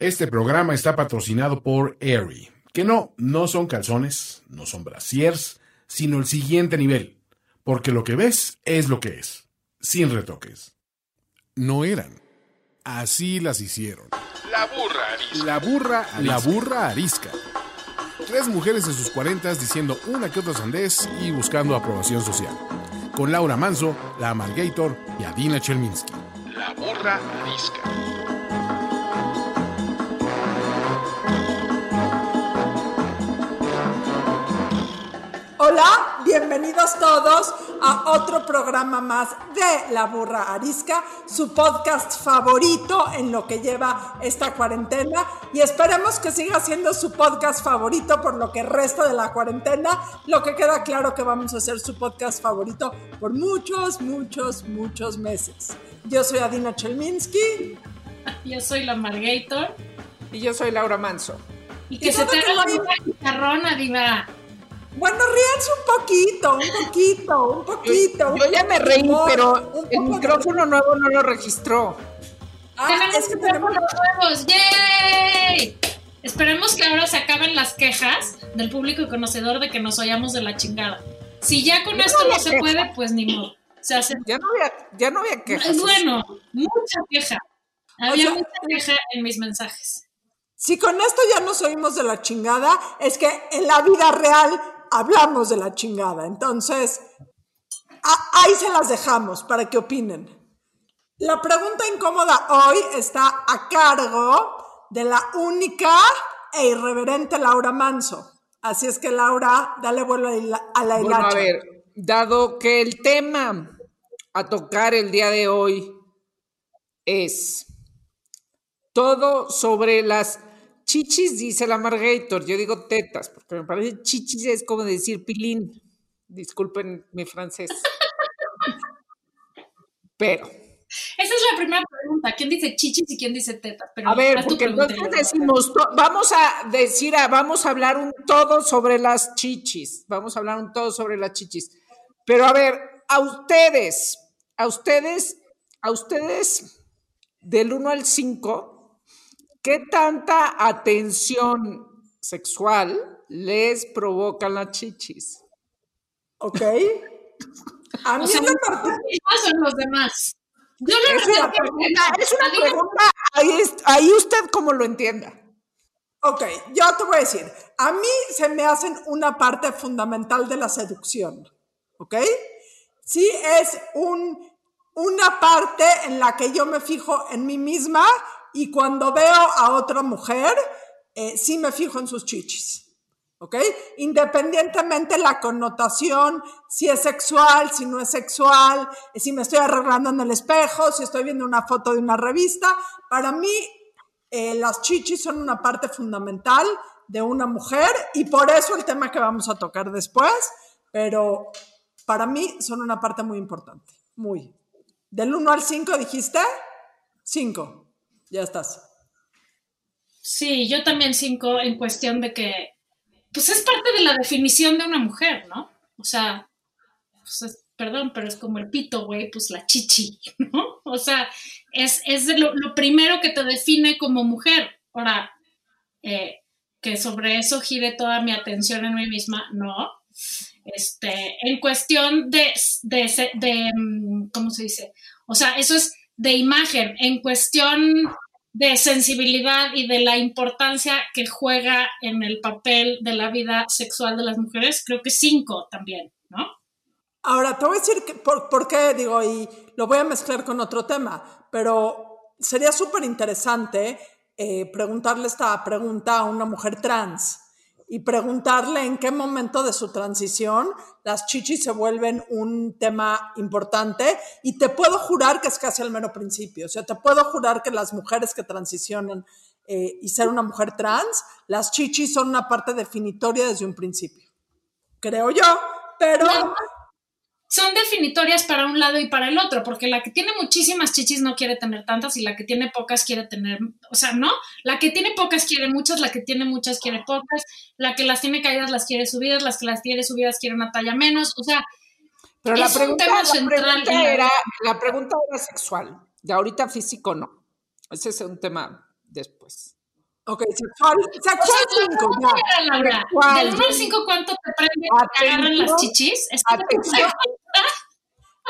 Este programa está patrocinado por Aerie, que no, no son calzones, no son brasiers, sino el siguiente nivel, porque lo que ves es lo que es, sin retoques. No eran, así las hicieron. La burra arisca. La burra, la burra arisca. Tres mujeres en sus cuarentas diciendo una que otra sandez y buscando aprobación social. Con Laura Manso, la Amalgator y Adina Chelminsky. La burra arisca. Hola, bienvenidos todos a otro programa más de La Burra Arisca, su podcast favorito en lo que lleva esta cuarentena y esperemos que siga siendo su podcast favorito por lo que resta de la cuarentena, lo que queda claro que vamos a hacer su podcast favorito por muchos, muchos, muchos meses. Yo soy Adina Chelminsky. Yo soy la Margator. Y yo soy Laura Manso. Y que Y se te haga diva. Bueno, ríanse un poquito, un poquito, un poquito. Yo ya me reí, Humor, pero el de- micrófono nuevo no lo registró. Ah, tenemos es que tenemos micrófonos nuevos. ¡Yay! Esperemos que ahora se acaben las quejas del público conocedor de que nos oyamos de la chingada. Si ya con esto no se queja. puede, pues ni modo. Se hace. Ya no había, ya no había quejas. Bueno, mucha queja. Había sea, mucha queja en mis mensajes. Si con esto ya nos oímos de la chingada, es que en la vida real hablamos de la chingada. Entonces, ahí se las dejamos para que opinen. La pregunta incómoda hoy está a cargo de la única e irreverente Laura Manso. Así es que Laura, dale vuelo a la- a la Bueno, hilacha. a ver, dado que el tema a tocar el día de hoy es todo sobre las chichis, dice la Margator. Yo digo tetas, porque me parece chichis es como decir pilín. Disculpen mi francés. Pero, Esa es la primera pregunta. ¿Quién dice chichis y quién dice tetas? Pero a ver, porque entonces Laura. decimos, vamos a decir, a- vamos a hablar un todo sobre las chichis, vamos a hablar un todo sobre las chichis. Pero a ver, a ustedes, a ustedes, a ustedes, del 1 al 5, ¿qué tanta atención sexual les provocan las chichis? ¿Ok? A mí O sea, ¿Quiénes son los demás? Yo lo Es una pregunta, es una pregunta, ahí, es- ahí usted como lo entienda. Ok, yo te voy a decir, a mí se me hacen una parte fundamental de la seducción, ¿ok? Sí es un, una parte en la que yo me fijo en mí misma y cuando veo a otra mujer, eh, sí me fijo en sus chichis, ¿ok? Independientemente la connotación, si es sexual, si no es sexual, eh, si me estoy arreglando en el espejo, si estoy viendo una foto de una revista, para mí eh, las chichis son una parte fundamental de una mujer y por eso el tema que vamos a tocar después, pero para mí son una parte muy importante, muy. Del 1 al 5 dijiste, 5, ya estás. Sí, yo también cinco en cuestión de que, pues es parte de la definición de una mujer, ¿no? O sea, pues es- perdón, pero es como el pito, güey, pues la chichi, ¿no? O sea, es, es de lo, primero que te define como mujer. Ahora, eh, que sobre eso gire toda mi atención en mí misma, no. Este, en cuestión de, de, mm, ¿cómo se dice? O sea, eso es de imagen. En cuestión de sensibilidad y de la importancia que juega en el papel de la vida sexual de las mujeres, creo que cinco también, ¿no? Ahora, te voy a decir que, por, por qué, digo, y lo voy a mezclar con otro tema, pero sería súper interesante eh, preguntarle esta pregunta a una mujer trans y preguntarle en qué momento de su transición las chichis se vuelven un tema importante. Y te puedo jurar que es casi al mero principio, o sea, te puedo jurar que las mujeres que transicionan eh, y ser una mujer trans, las chichis son una parte definitoria desde un principio, creo yo, pero... Son definitorias para un lado y para el otro, porque la que tiene muchísimas chichis no quiere tener tantas y la que tiene pocas quiere tener, o sea, ¿no? La que tiene pocas quiere muchas, la que tiene muchas quiere pocas, la que las tiene caídas las quiere subidas, las que las tiene subidas quiere una talla menos, o sea, Pero la Es un pregunta, tema la central pregunta era, la pregunta era sexual. De ahorita físico no. Ese es un tema después. Ok, sexual, O sexual la 5, pregunta ya. era, Laura, Sexual. del 1 al 5, ¿cuánto te prende que te agarran las chichis? ¿Esa es la atención.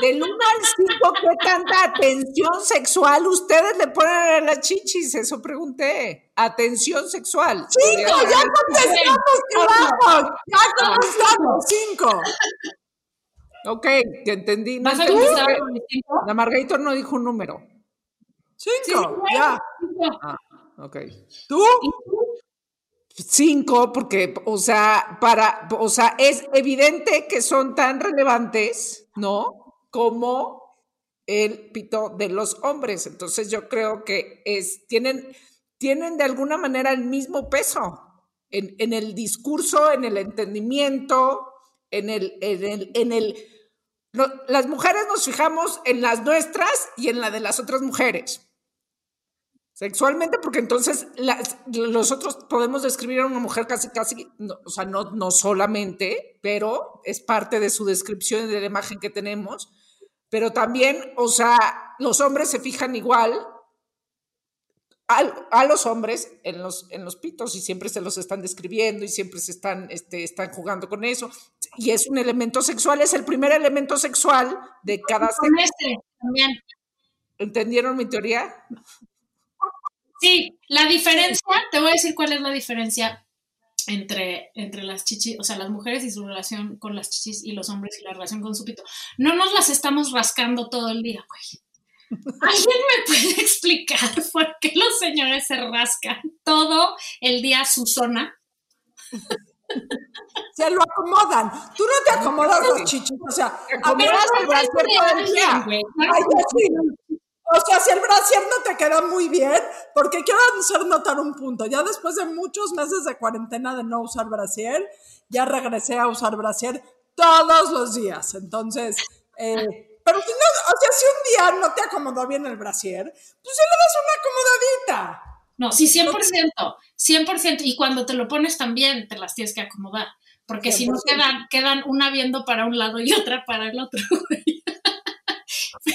Del 1 al 5, ¿qué tanta atención sexual ustedes le ponen a las chichis? Eso pregunté. Atención sexual. Cinco, ya contestamos, carajo. Ya contestamos, cinco. Ok, te entendí. No ¿Vas a entendí. contestar con el cinco? La Margarita no dijo un número. Cinco, ya. Cinco. Ah, ok. ¿Tú? Cinco, porque, o sea, para, o sea, es evidente que son tan relevantes, ¿no? Como el pito de los hombres. Entonces yo creo que es, tienen, tienen de alguna manera el mismo peso en, en el discurso, en el entendimiento, en el, en el, en el no, las mujeres nos fijamos en las nuestras y en la de las otras mujeres. Sexualmente, porque entonces las, nosotros podemos describir a una mujer casi, casi, no, o sea, no, no solamente, pero es parte de su descripción y de la imagen que tenemos. Pero también, o sea, los hombres se fijan igual a, a los hombres en los, en los pitos y siempre se los están describiendo y siempre se están, este, están jugando con eso. Y es un elemento sexual, es el primer elemento sexual de cada sexo. ¿Entendieron mi teoría? Sí, la diferencia, te voy a decir cuál es la diferencia entre, entre las chichis, o sea, las mujeres y su relación con las chichis y los hombres y la relación con su pito. No nos las estamos rascando todo el día, güey. ¿Alguien me puede explicar por qué los señores se rascan todo el día su zona? Se lo acomodan. Tú no te acomodas los chichis. O sea, a ver, acomodas el brasier todo el día. ay, yo sí. O sea, si el brasier no te queda muy bien, porque quiero hacer notar un punto. Ya después de muchos meses de cuarentena de no usar brasier, ya regresé a usar brasier todos los días. Entonces, eh, pero si no, o sea, si un día no te acomodó bien el brasier, pues se le das una acomodadita. No, sí, 100%, 100%. Y cuando te lo pones también, te las tienes que acomodar. Porque si no 100%. quedan, quedan una viendo para un lado y otra para el otro. güey.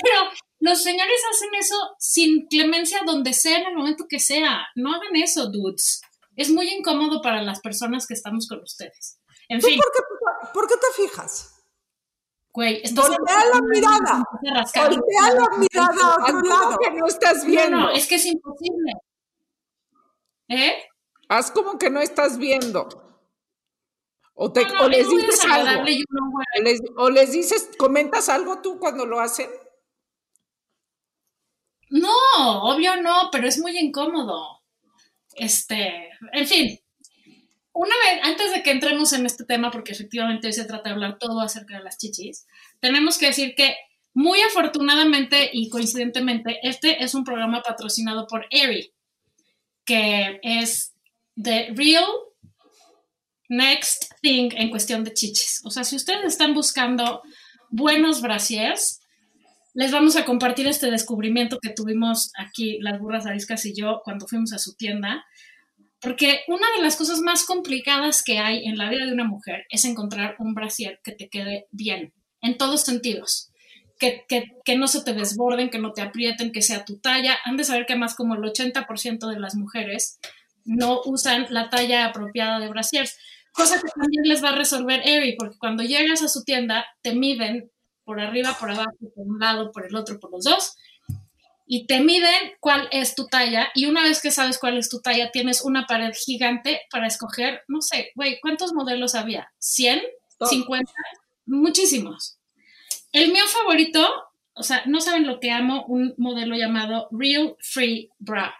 Pero los señores hacen eso sin clemencia donde sea, en el momento que sea. No hagan eso, dudes. Es muy incómodo para las personas que estamos con ustedes. En ¿Tú fin, por qué, por qué te fijas? güey, Voltea la mirada. Voltea la mirada a otro Haz lado. como que no estás No, viendo. no, es que es imposible. ¿Eh? Haz como que no estás viendo. O, te, No, no, o les dices algo. O les, o les dices, comentas algo tú cuando lo hacen. No, obvio no, pero es muy incómodo. Este, en fin, una vez, antes de que entremos en este tema, porque efectivamente hoy se trata de hablar todo acerca de las chichis, tenemos que decir que muy afortunadamente y coincidentemente, este es un programa patrocinado por Aerie, que es The Real Next Thing en cuestión de chichis. O sea, si ustedes están buscando buenos brasiers, les vamos a compartir este descubrimiento que tuvimos aquí, las burras ariscas y yo, cuando fuimos a su tienda. Porque una de las cosas más complicadas que hay en la vida de una mujer es encontrar un brasier que te quede bien, en todos sentidos. Que, que, que no se te desborden, que no te aprieten, que sea tu talla. Han de saber que más como el 80% de las mujeres no usan la talla apropiada de brasiers. Cosa que también les va a resolver Eri, porque cuando llegas a su tienda te miden por arriba, por abajo, por un lado, por el otro, por los dos, y te miden cuál es tu talla, y una vez que sabes cuál es tu talla, tienes una pared gigante para escoger, no sé, güey, ¿cuántos modelos había? ¿100? ¿50? Muchísimos. El mío favorito, o sea, no saben lo que amo, un modelo llamado Real Free Bra.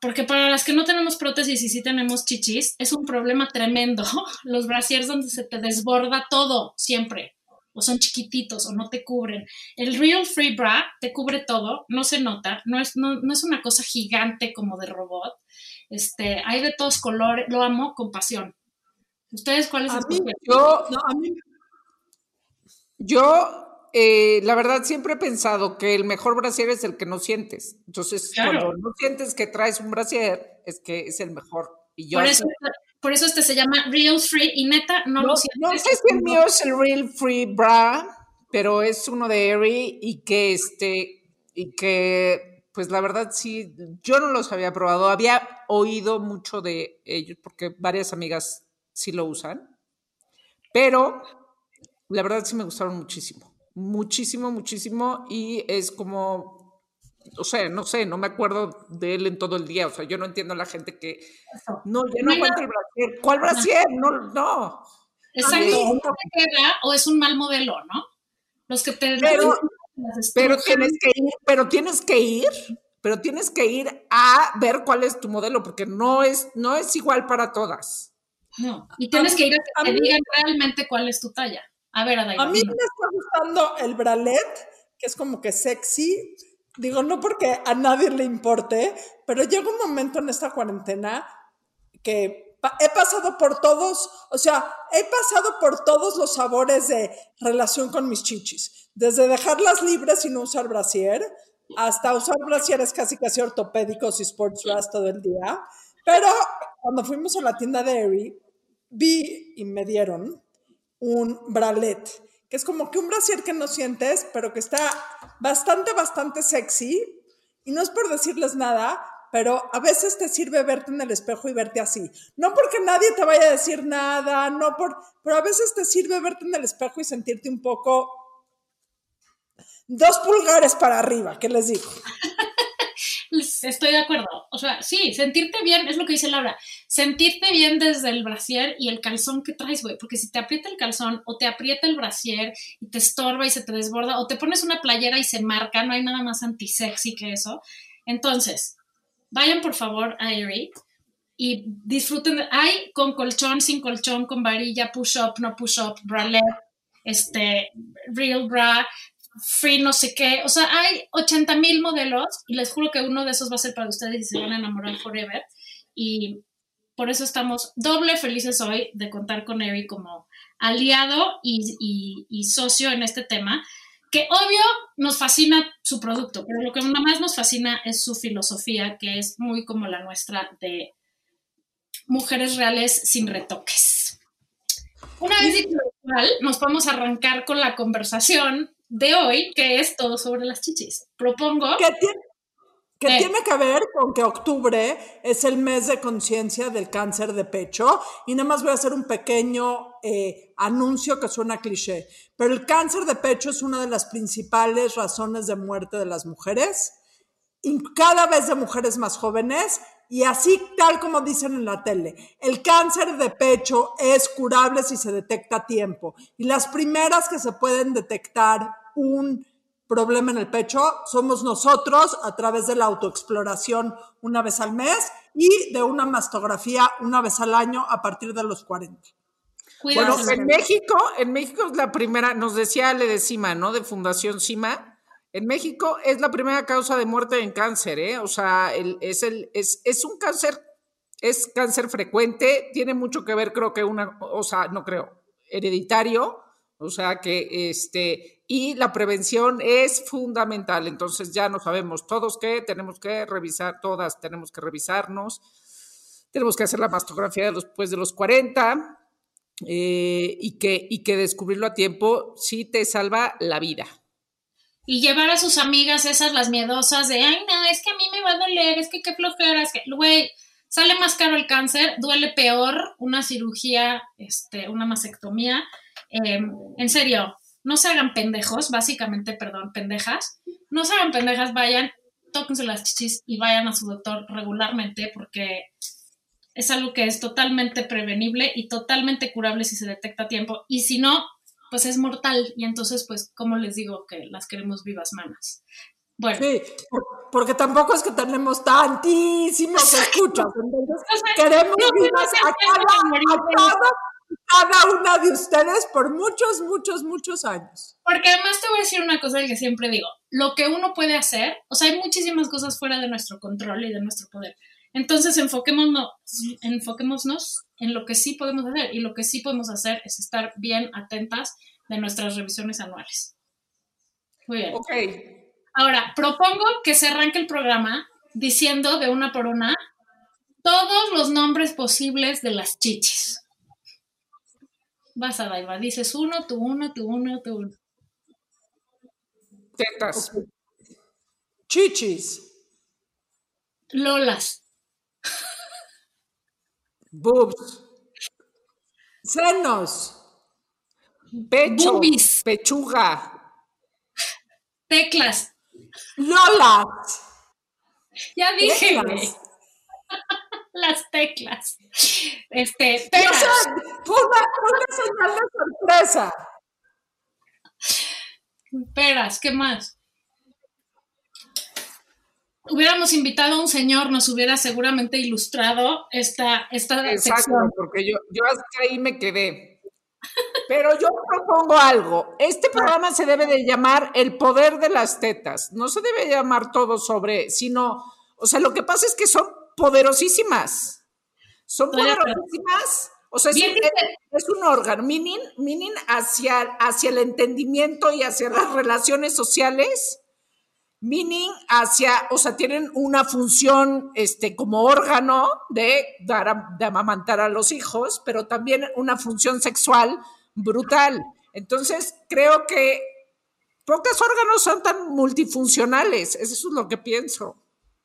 Porque para las que no tenemos prótesis y sí tenemos chichis, es un problema tremendo. Los brasiers donde se te desborda todo, siempre o son chiquititos o no te cubren. El Real Free Bra te cubre todo, no se nota, no es, no, no es una cosa gigante como de robot. Este, hay de todos colores, lo amo con pasión. ¿Ustedes cuáles escogen? Yo, no, a mí yo eh, la verdad, siempre he pensado que el mejor brasier es el que no sientes. Entonces, Claro. cuando no sientes que traes un brasier, es que es el mejor. Y yo Por eso, por eso este se llama Real Free y neta no, no, lo sientes. no sé si el mío es el Real Free Bra, pero es uno de Aerie y que este, y que, pues la verdad sí, yo no los había probado. Había oído mucho de ellos porque varias amigas sí lo usan, pero la verdad sí me gustaron muchísimo, muchísimo, muchísimo y es como, o sea, no sé, no me acuerdo de él en todo el día, o sea, yo no entiendo a la gente que, no, ya no Mira. aguanta el brasier, ¿cuál brasier? No, no. Exacto, Sí. no te queda o es un mal modelo, ¿no? Los que te Pero- las Pero tienes que ir, pero tienes que ir, pero tienes que ir a ver cuál es tu modelo, porque no es, no es igual para todas. No, y tienes que ir a que a te mí- digan realmente cuál es tu talla. A ver. A mí me está gustando el bralet, que es como que sexy. Digo, no porque a nadie le importe, pero llega un momento en esta cuarentena que he pasado por todos, o sea, he pasado por todos los sabores de relación con mis chichis. Desde dejarlas libres y no usar brasier, hasta usar brasieres casi casi ortopédicos y sports bras todo el día. Pero cuando fuimos a la tienda de Aerie, vi y me dieron un bralet, que es como que un brasier que no sientes, pero que está bastante, bastante sexy. Y no es por decirles nada, pero a veces te sirve verte en el espejo y verte así. No porque nadie te vaya a decir nada, no por, pero a veces te sirve verte en el espejo y sentirte un poco dos pulgares para arriba, ¿qué les digo? Estoy de acuerdo. O sea, sí, sentirte bien, es lo que dice Laura, sentirte bien desde el brasier y el calzón que traes, güey, porque si te aprieta el calzón o te aprieta el brasier y te estorba y se te desborda o te pones una playera y se marca, no hay nada más antisexy que eso. Entonces, vayan por favor a Aerie y disfruten. hay con colchón, sin colchón, con varilla, push-up, no push-up, bralette, este, real bra, free no sé qué. O sea, hay 80 mil modelos y les juro que uno de esos va a ser para ustedes y se van a enamorar forever. Y por eso estamos doble felices hoy de contar con Eri como aliado y, y- socio en este tema, que obvio nos fascina su producto, pero lo que más nos fascina es su filosofía, que es muy como la nuestra de mujeres reales sin retoques. Una vez dicho nos vamos a arrancar con la conversación de hoy, que es todo sobre las chichis. Propongo que tiene, que Eh. tiene que ver con que octubre es el mes de conciencia del cáncer de pecho y nada más voy a hacer un pequeño eh, anuncio que suena cliché, pero el cáncer de pecho es una de las principales razones de muerte de las mujeres y cada vez de mujeres más jóvenes y así tal como dicen en la tele, el cáncer de pecho es curable si se detecta a tiempo y las primeras que se pueden detectar un problema en el pecho somos nosotros a través de la autoexploración una vez al mes y de una mastografía una vez al año a partir de los 40. Bueno, cuídense. en México, en México es la primera, nos decía Ale de Cima, ¿no? De Fundación Cima. En México es la primera causa de muerte en cáncer, ¿eh? O sea, el- es, el, es, es un cáncer, es cáncer frecuente, tiene mucho que ver, creo que una, o sea, no creo, hereditario, o sea que este, y la prevención es fundamental. Entonces ya no sabemos todos que tenemos que revisar, todas tenemos que revisarnos, tenemos que hacer la mastografía después de los 40 eh, y, que, y que descubrirlo a tiempo sí te salva la vida. y llevar a sus amigas esas, las miedosas, de, ay, no, es que a mí me va a doler, es que qué flojera, es que, güey, sale más caro el cáncer, duele peor una cirugía, este, una mastectomía. Eh, en serio, no se hagan pendejos, básicamente, perdón, pendejas, no se hagan pendejas, vayan, tóquense las chichis y vayan a su doctor regularmente porque es algo que es totalmente prevenible y totalmente curable si se detecta a tiempo. Y si no, pues es mortal. Y entonces, pues, ¿cómo les digo que las queremos vivas manas? Bueno, Sí, por- porque tampoco es que tenemos tantísimos escuchas, entonces O sea, queremos no vivas a cada, a cada- cada una de ustedes por muchos, muchos, muchos años. porque además te voy a decir una cosa que siempre digo, lo que uno puede hacer, o sea, hay muchísimas cosas fuera de nuestro control y de nuestro poder. Entonces, enfoquémonos, enfoquémonos en lo que sí podemos hacer y lo que sí podemos hacer es estar bien atentas de nuestras revisiones anuales. Muy bien. Ok. Ahora, propongo que se arranque el programa diciendo de una por una todos los nombres posibles de las chichis. Vas a Daiva, dices uno, tú uno, tú uno, tú uno. Tetas. Chichis, Lolas, Boobs. Senos. Pecho. Boobies. Pechuga. Teclas. Lolas. Ya dije, Teclas. Las teclas. Este, sé, fue una, una señal de sorpresa. Peras, ¿qué más? Hubiéramos invitado a un señor, nos hubiera seguramente ilustrado esta, esta Exacto, sección. porque yo, yo hasta ahí me quedé. Pero yo propongo algo. Este programa se debe de llamar El poder de las tetas. No se debe llamar todo sobre, sino, o sea, lo que pasa es que son poderosísimas. Son poderosísimas. O sea, es Bien es un órgano, meaning, meaning hacia, hacia el entendimiento y hacia las relaciones sociales, meaning hacia, o sea, tienen una función este, como órgano de dar a- de amamantar a los hijos, pero también una función sexual brutal. Entonces, creo que pocos órganos son tan multifuncionales. Eso es lo que pienso.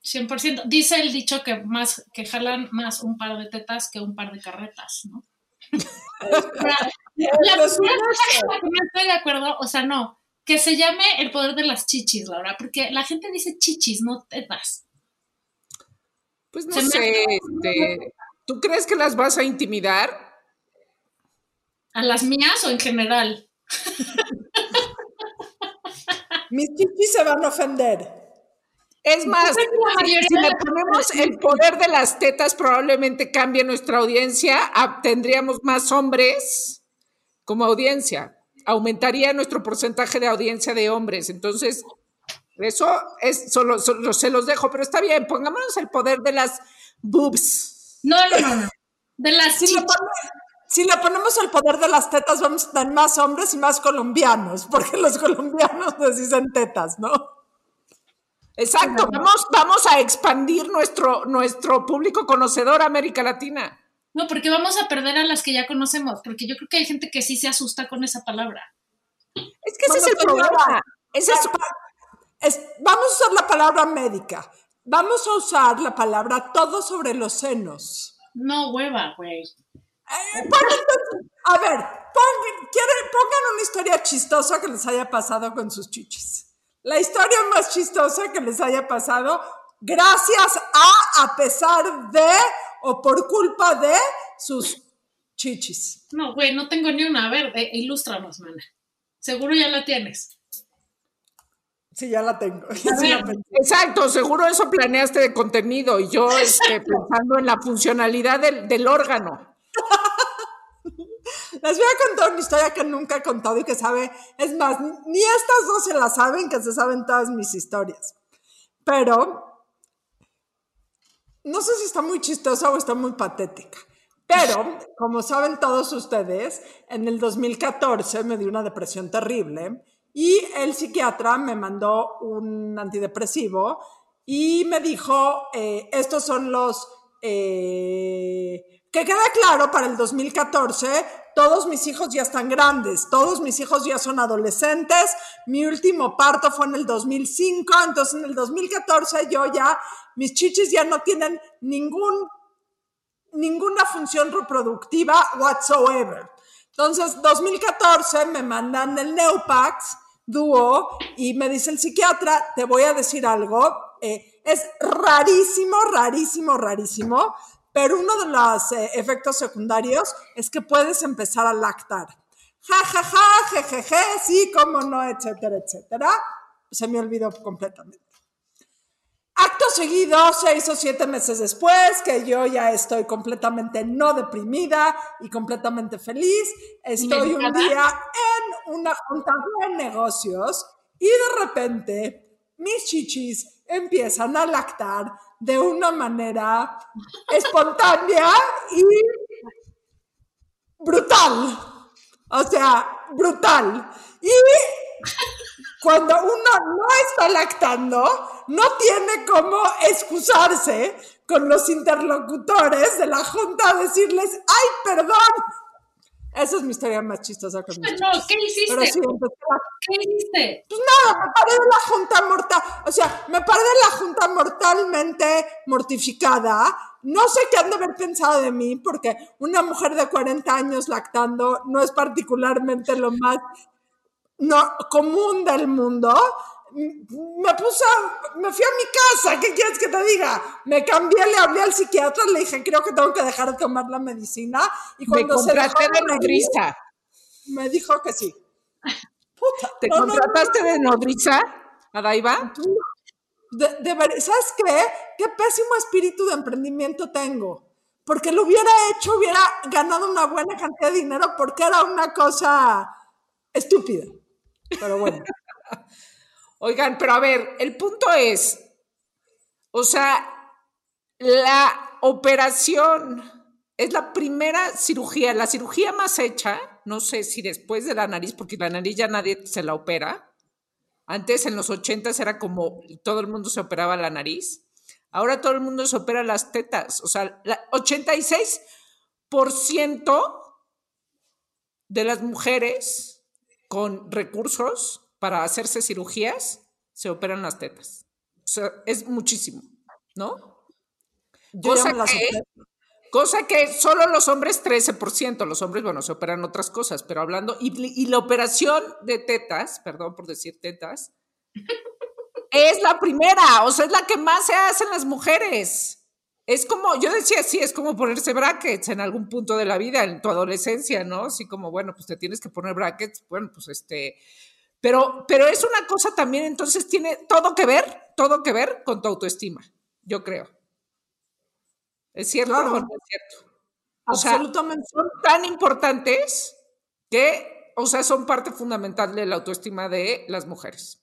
100%. Dice el dicho que más que jalan más un par de tetas que un par de carretas, ¿no? la, la no cosa que estoy de acuerdo, o sea, no, que se llame el poder de las chichis, Laura, porque la gente dice chichis, no tetas. Pues no Se sé, este, ¿tú crees que las vas a intimidar? ¿A las mías o en general? Mis chichis se van a ofender. Es más, si- le ponemos el poder de las tetas, probablemente cambie nuestra audiencia. Tendríamos más hombres como audiencia. Aumentaría nuestro porcentaje de audiencia de hombres. Entonces, eso es solo, solo se los dejo, pero está bien. Pongámonos el poder de las boobs. No, no, no, no. De las Si le, chichis. pone- si le ponemos el poder de las tetas, vamos a tener más hombres y más colombianos, porque los colombianos les dicen tetas, ¿no? Exacto. Vamos, vamos a expandir nuestro, nuestro público conocedor a América Latina. No, porque vamos a perder a las que ya conocemos, porque yo creo que hay gente que sí se asusta con esa palabra. Es que ese es el problema. Es, Es- vamos a usar la palabra médica. Vamos a usar la palabra todo sobre los senos. No, hueva, güey. Eh, a ver, pongan, quieren- pongan una historia chistosa que les haya pasado con sus chichis. La historia más chistosa que les haya pasado gracias a, a pesar de o por culpa de sus chichis. No, güey, no tengo ni una. A ver, eh, ilústranos, mana. Seguro ya la tienes. Sí, ya la tengo. Sí la. Exacto, seguro eso planeaste de contenido y yo este, pensando en la funcionalidad del, del órgano. Les voy a contar una historia que nunca he contado y que sabe, es más, ni estas dos se la saben, que se saben todas mis historias. Pero, no sé si está muy chistosa o está muy patética. Pero, como saben todos ustedes, en el 2014 me dio una depresión terrible y el psiquiatra me mandó un antidepresivo y me dijo, eh, estos son los... eh, que queda claro, para el 2014, todos mis hijos ya están grandes, todos mis hijos ya son adolescentes, mi último parto fue en el 2005, entonces en el 2014 yo ya, mis chichis ya no tienen ningún ninguna función reproductiva whatsoever. Entonces, 2014 me mandan el Neupax Duo y me dice el psiquiatra, te voy a decir algo, eh, es rarísimo, rarísimo, rarísimo, pero uno de los eh, efectos secundarios es que puedes empezar a lactar. Ja, ja, ja, jejeje, sí, cómo no, etcétera, etcétera. Se me olvidó completamente. Acto seguido, seis o siete meses después, que yo ya estoy completamente no deprimida y completamente feliz, estoy un día en una junta de negocios y de repente mis chichis empiezan a lactar de una manera espontánea y brutal. O sea, brutal. Y cuando uno no está lactando, no tiene cómo excusarse con los interlocutores de la Junta a decirles, ay, perdón, Esa es mi historia más chistosa con mis No. ¿qué hiciste? Pero sí, empecé a- ¿Qué hiciste? Pues nada, me paré de la junta mortal, o sea, me paré de la junta mortalmente mortificada. No sé qué han de haber pensado de mí, porque una mujer de 40 años lactando no es particularmente lo más no, común del mundo. Me puse, me fui a mi casa, ¿qué quieres que te diga? Me cambié, le hablé al psiquiatra, le dije, creo que tengo que dejar de tomar la medicina. Y Me cuando se dejó contraté de nodriza. me dijo que sí. Puta, ¿Te no, no, no, contrataste de nodriza, Adaiva? De, de ¿Sabes qué? Qué pésimo espíritu de emprendimiento tengo. Porque lo hubiera hecho, hubiera ganado una buena cantidad de dinero porque era una cosa estúpida. Pero bueno. Oigan, pero a ver, el punto es, o sea, la operación es la primera cirugía, la cirugía más hecha, no sé si después de la nariz, porque la nariz ya nadie se la opera. Antes en los 80 era como todo el mundo se operaba la nariz. Ahora todo el mundo se opera las tetas. O sea, la 86% de las mujeres con recursos para hacerse cirugías se operan las tetas. O sea, es muchísimo, ¿no? Yo Cosa que, cosa que solo los hombres 13%, los hombres, bueno, se operan otras cosas, pero hablando, y, y la operación de tetas, perdón por decir tetas, es la primera, o sea, es la que más se hace en las mujeres. Es como, yo decía, sí, es como ponerse brackets en algún punto de la vida, en tu adolescencia, ¿no? Así como, bueno, pues te tienes que poner brackets, bueno, pues este, pero, pero es una cosa también, entonces tiene todo que ver, todo que ver con tu autoestima, yo creo. ¿Es cierto Claro. o no es cierto? O sea, Absolutamente. son tan importantes que, o sea, son parte fundamental de la autoestima de las mujeres.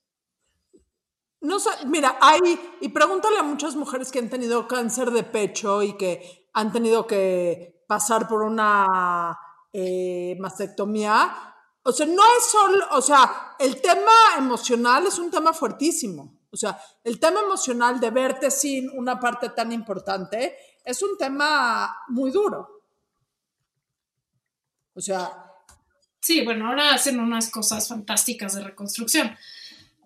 No sé, mira, hay, y pregúntale a muchas mujeres que han tenido cáncer de pecho y que han tenido que pasar por una eh, mastectomía. O sea, no es solo, o sea, el tema emocional es un tema fuertísimo. O sea, el tema emocional de verte sin una parte tan importante es un tema muy duro. O sea, Sí, bueno, ahora hacen unas cosas fantásticas de reconstrucción.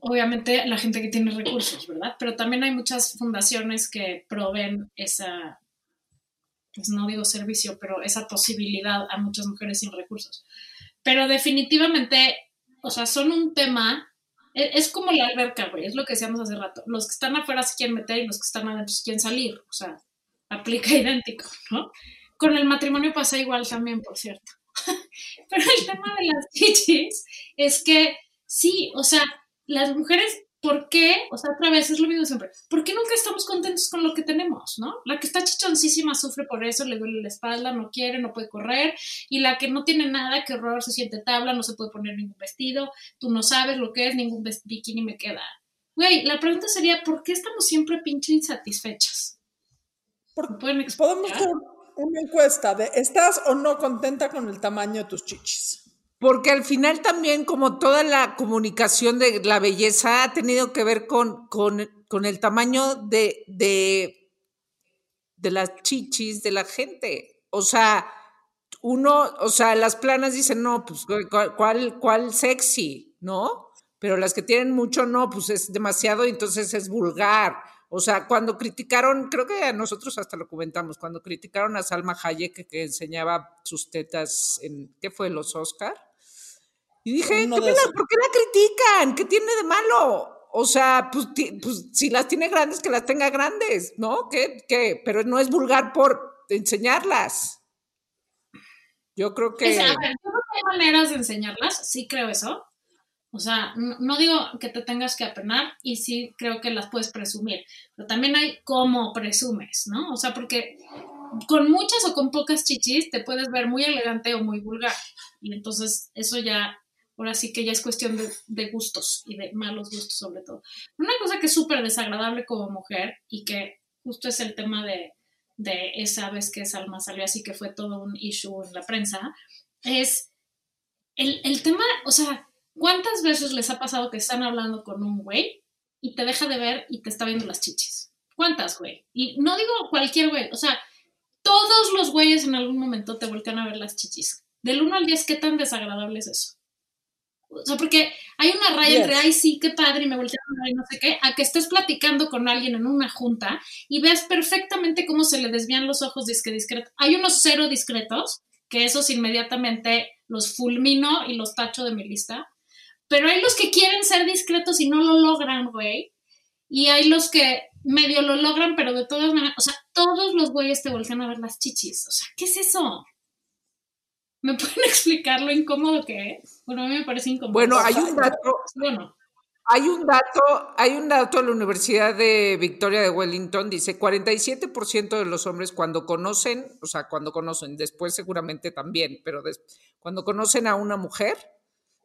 Obviamente la gente que tiene recursos, ¿verdad? Pero también hay muchas fundaciones que proveen esa, pues no digo servicio, pero esa posibilidad a muchas mujeres sin recursos. Pero definitivamente, o sea, son un tema, e- es como la alberca, güey, es lo que decíamos hace rato. Los que están afuera se quieren meter y los que están adentro se quieren salir. O sea, aplica idéntico, ¿no? Con el matrimonio pasa igual también, por cierto. Pero el tema de las chichis es que sí, o sea, las mujeres, ¿por qué? O sea, otra vez es lo mismo siempre. ¿Por qué nunca estamos contentos con lo que tenemos, no? La que está chichoncísima sufre por eso, le duele la espalda, no quiere, no puede correr. Y la que no tiene nada, que horror, se siente tabla, no se puede poner ningún vestido, tú no sabes lo que es, ningún bikini me queda. Güey, la pregunta sería, ¿por qué estamos siempre pinche insatisfechas? ¿por ¿Me pueden Podemos hacer una encuesta de ¿estás o no contenta con el tamaño de tus chichis? Porque al final también, como toda la comunicación de la belleza, ha tenido que ver con, con, el tamaño de, de, las chichis de la gente. O sea, uno, o sea, las planas dicen, no, pues, ¿cuál, cuál, sexy? ¿No? Pero las que tienen mucho, no, pues es demasiado y entonces es vulgar. O sea, cuando criticaron, creo que a nosotros hasta lo comentamos, cuando criticaron a Salma Hayek que enseñaba sus tetas en, ¿qué fue? Los Oscar. Y dije, Uno ¿qué de me la- esos. ¿por qué la critican? ¿Qué tiene de malo? O sea, pues, ti- pues, si las tiene grandes, que las tenga grandes, ¿no? ¿Qué? ¿Qué? Pero no es vulgar por enseñarlas. Yo creo que... Es- a ver, yo creo que hay maneras de enseñarlas, sí creo eso. O sea, no, no digo que te tengas que apenar y sí creo que las puedes presumir, pero también hay cómo presumes, ¿no? O sea, porque con muchas o con pocas chichis te puedes ver muy elegante o muy vulgar. Y entonces eso ya, ahora sí que ya es cuestión de, gustos y de malos gustos sobre todo. Una cosa que es súper desagradable como mujer y que justo es el tema de, de esa vez que Salma salió así que fue todo un issue en la prensa, es el, el tema, o sea, ¿cuántas veces les ha pasado que están hablando con un güey y te deja de ver y te está viendo las chichis? ¿Cuántas, güey? Y no digo cualquier güey, o sea, todos los güeyes en algún momento te voltean a ver las chichis. Del 1 al 10, ¿qué tan desagradable es eso? O sea, porque hay una raya entre, ay, sí, qué padre, y me voltearon a ver, no sé qué, a que estés platicando con alguien en una junta y veas perfectamente cómo se le desvían los ojos disque discretos. Hay unos cero discretos, que esos inmediatamente los fulmino y los tacho de mi lista, pero hay los que quieren ser discretos y no lo logran, güey. Y hay los que medio lo logran, pero de todas maneras, o sea, todos los güeyes te voltean a ver las chichis. O sea, ¿qué es eso? ¿Me pueden explicar lo incómodo que es? Bueno, a mí me parece incómodo. Bueno, hay un dato, Bueno, hay un dato, hay un dato de la Universidad de Victoria de Wellington, dice 47% de los hombres cuando conocen, o sea, cuando conocen, después seguramente también, pero des- cuando conocen a una mujer,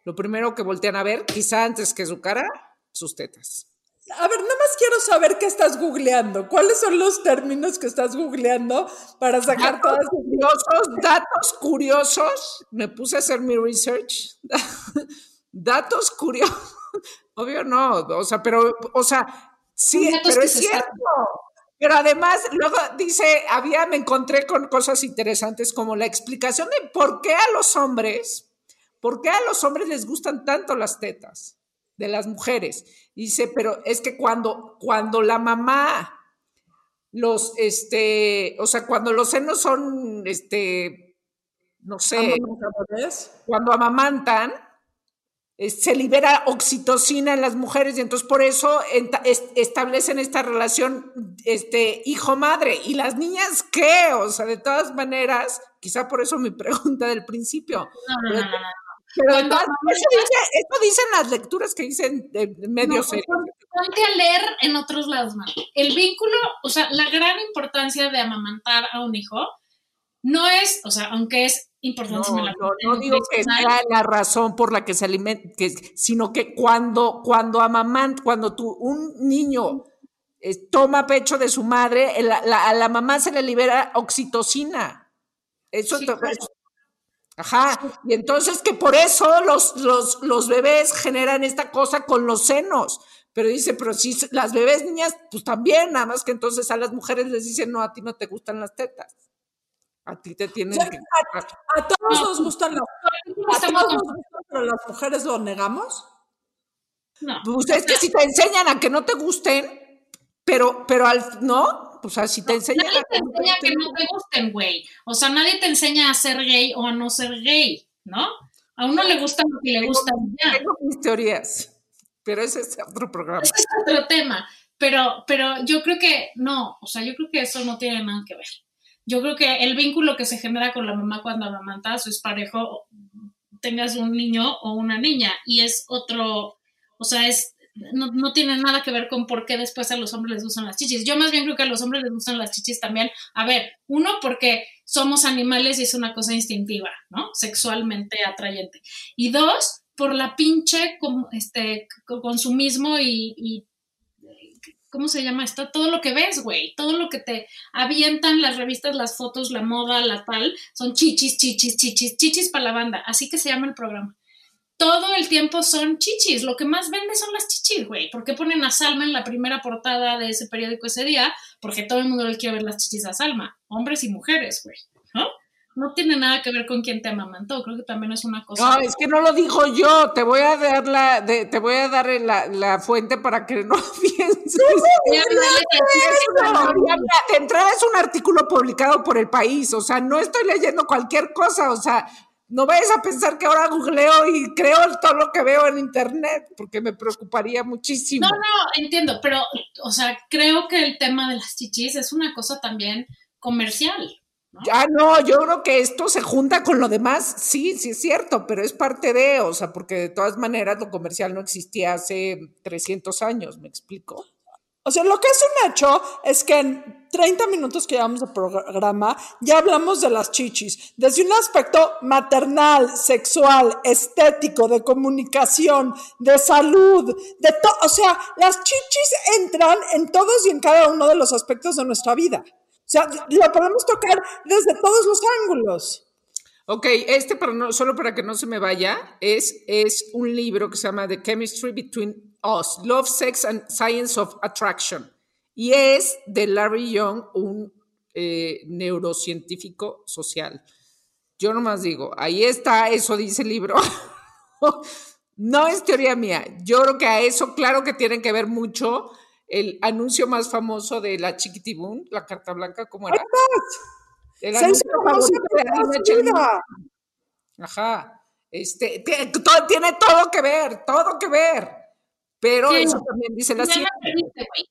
lo primero que voltean a ver, quizá antes que su cara, sus tetas. A ver, nada más quiero saber qué estás googleando. ¿Cuáles son los términos que estás googleando para sacar todas Datos curiosos, datos curiosos, me puse a hacer mi research. datos curiosos, obvio no, o sea, pero, o sea, sí, pero es cierto. Pero además, luego dice, había, me encontré con cosas interesantes como la explicación de por qué a los hombres, por qué a los hombres les gustan tanto las tetas de las mujeres. Dice, pero es que cuando, cuando la mamá los, este, o sea, cuando los senos son, este, no sé, cuando amamantan, se libera oxitocina en las mujeres y entonces por eso enta- es- establecen esta relación este, hijo-madre. ¿Y las niñas qué? O sea, de todas maneras, quizá por eso mi pregunta del principio. no, no, no. Pero Cuando amamantas- eso, dice- eso dicen las lecturas que dicen de medio No, serio. pon- Ponte a leer en otros lados, man. El vínculo, o sea, la gran importancia de amamantar a un hijo no es, o sea, aunque es importante, No, la no, no digo que sea la razón por la que se alimenta, sino que cuando, cuando amamant, cuando tú, un niño eh, toma pecho de su madre, el- la- a la mamá se le libera oxitocina. Eso Sí, claro. Ajá, y entonces que por eso los, los, los bebés generan esta cosa con los senos. Pero dice, pero si las bebés niñas, pues también, nada más que entonces a las mujeres les dicen, no, a ti no te gustan las tetas. A ti te tienen O sea, que... A todos nos gustan las, a Estamos todos con- nos gustan, pero las mujeres lo negamos. No. Pues es que si te enseñan a que no te gusten, pero, pero al, ¿no? O sea, si te enseñan Nadie a te enseña que no te gusten, güey. O sea, nadie te enseña a ser gay o a no ser gay, ¿no? A uno le gusta lo que le gusta ya. Tengo mis teorías, pero ese es otro programa. Ese es otro tema. Pero, pero yo creo que no, o sea, yo creo que eso no tiene nada que ver. Yo creo que el vínculo que se genera con la mamá cuando amamantas es parejo, tengas un niño o una niña, y es otro, o sea, es, no, no tiene nada que ver con por qué después a los hombres les gustan las chichis. Yo más bien creo que a los hombres les gustan las chichis también. A ver, uno, porque somos animales y es una cosa instintiva, ¿no? Sexualmente atrayente. Y dos, por la pinche este, co- consumismo y, y, ¿cómo se llama esto? Todo lo que ves, güey, todo lo que te avientan las revistas, las fotos, la moda, la tal, son chichis, chichis, chichis, chichis para la banda, así que se llama el programa. Todo el tiempo son chichis, lo que más vende son las chichis, güey. ¿Por qué ponen a Salma en la primera portada de ese periódico ese día? Porque todo el mundo le quiere ver las chichis a Salma, hombres y mujeres, güey, ¿no? No tiene nada que ver con quién te amamantó, creo que también es una cosa. No, es que no lo dijo yo. Te voy a dar la, de- te voy a dar la, la fuente para que no pienses. De entrada es un artículo publicado por el país, o sea, no estoy leyendo cualquier cosa, o sea, no vayas a pensar que ahora googleo y creo todo lo que veo en internet, porque me preocuparía muchísimo. No, no, entiendo, pero, o sea, creo que el tema de las chichis es una cosa también comercial. Ya no, yo creo que esto se junta con lo demás, sí, sí es cierto, pero es parte de, o sea, porque de todas maneras lo comercial no existía hace 300 años, ¿me explico? O sea, lo que es un hecho es que en 30 minutos que llevamos de programa ya hablamos de las chichis, desde un aspecto maternal, sexual, estético, de comunicación, de salud, de todo. O sea, las chichis entran en todos y en cada uno de los aspectos de nuestra vida. O sea, lo podemos tocar desde todos los ángulos. Ok, este, para no, solo para que no se me vaya, es, es un libro que se llama The Chemistry Between Us, Love, Sex and Science of Attraction. Y es de Larry Young, un eh, neurocientífico social. Yo nomás digo, ahí está, eso dice el libro. no es teoría mía. Yo creo que a eso, claro que tienen que ver mucho el anuncio más famoso de la Chiquitibún, la carta blanca, ¿cómo era? El Se anuncio de famoso Chelín. China. Ajá. Este, tiene todo que ver, todo que ver. Pero Sí. eso también dice la ciencia.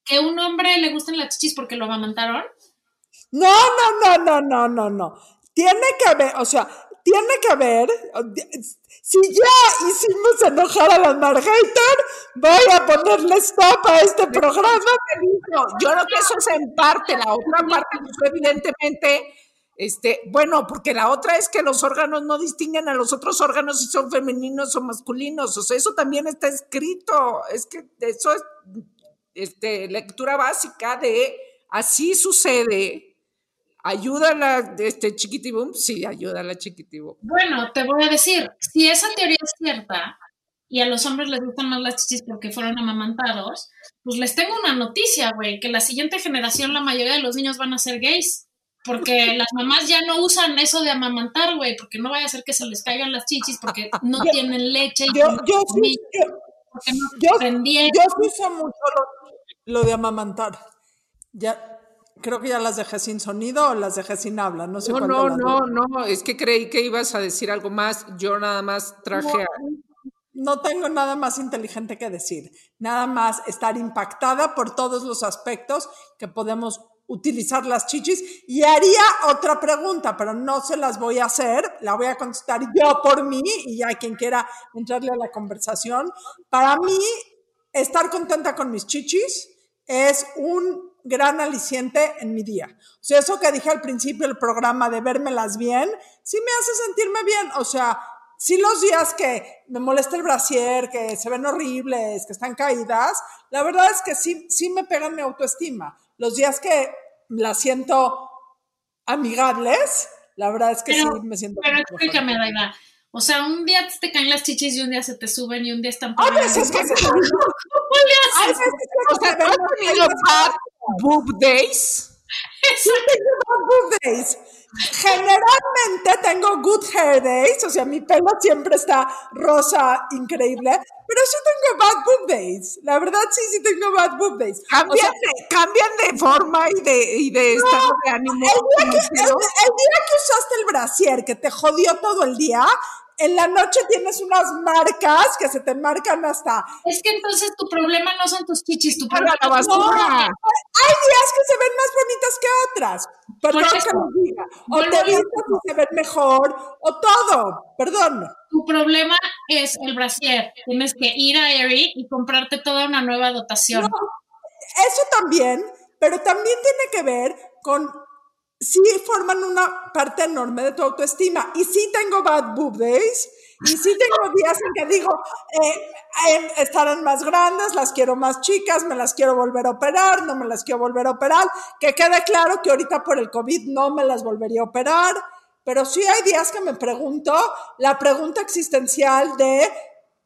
Que un hombre le gustan las chichis porque lo amamantaron. No, no, no, no, no, no, no. Tiene que haber, o sea, tiene que haber. Si ya hicimos enojar a la Margator, voy a ponerle stop a este programa. Yo creo que eso es en parte, la otra parte, pues, evidentemente, este, bueno, porque la otra es que los órganos no distinguen a los otros órganos si son femeninos o masculinos, o sea, eso también está escrito, es que eso es este, lectura básica de así sucede. ¿Ayuda a la este, chiquitibum? Sí, ayuda a la chiquitibum. Bueno, te voy a decir, si esa teoría es cierta y a los hombres les gustan más las chichis porque fueron amamantados, pues les tengo una noticia, güey, que la siguiente generación la mayoría de los niños van a ser gays. Porque las mamás ya no usan eso de amamantar, güey, porque no vaya a ser que se les caigan las chichis porque no tienen leche y Yo, porque yo no sí, yo, porque no yo, yo sí sé mucho lo, lo de amamantar. Ya, creo que ya las dejé sin sonido o las dejé sin habla, no sé No, no, no, no, es que creí que ibas a decir algo más, yo nada más traje a... No tengo nada más inteligente que decir, nada más estar impactada por todos los aspectos que podemos utilizar las chichis y haría otra pregunta, pero no se las voy a hacer, la voy a contestar yo por mí y ya quien quiera entrarle a la conversación. Para mí, estar contenta con mis chichis es un gran aliciente en mi día. O sea, eso que dije al principio del programa de vérmelas bien, sí me hace sentirme bien. O sea, sí los días que me molesta el brasier, que se ven horribles, que están caídas, la verdad es que sí, sí me pegan mi autoestima. Los días que las siento amigables, la verdad es que Pero- sí me siento... Pero explícame, Daida. O sea, un día te caen las chichis y un día se te suben y un día están paradas. veces que se ¿Cómo le haces? O sea, se ¿tú ven has tenido bad boob days? Bad boob days. Generalmente tengo good hair days, o sea, mi pelo siempre está rosa, increíble, pero sí tengo bad boob days. La verdad, sí, sí tengo bad boob days. O Cambian, sea, de, cambian de forma y de, y de estado de ánimo. el día, que, el, el día que usaste el brasier que te jodió todo el día, en la noche tienes unas marcas que se te marcan hasta Es que entonces tu problema no son tus chichis, tu problema la basura. Hay días que se ven más bonitas que otras. Perdón Por que eso. lo diga. O te vistas y se ven mejor, o todo. Perdón. Tu problema es el brasier. Tienes que ir a Aerie y comprarte toda una nueva dotación. Eso también, pero también tiene que ver con sí forman una parte enorme de tu autoestima. Y sí tengo bad boob days. Y sí tengo días en que digo, eh, eh, estarán más grandes, las quiero más chicas, me las quiero volver a operar, no me las quiero volver a operar. Que quede claro que ahorita por el COVID no me las volvería a operar. Pero sí hay días que me pregunto la pregunta existencial de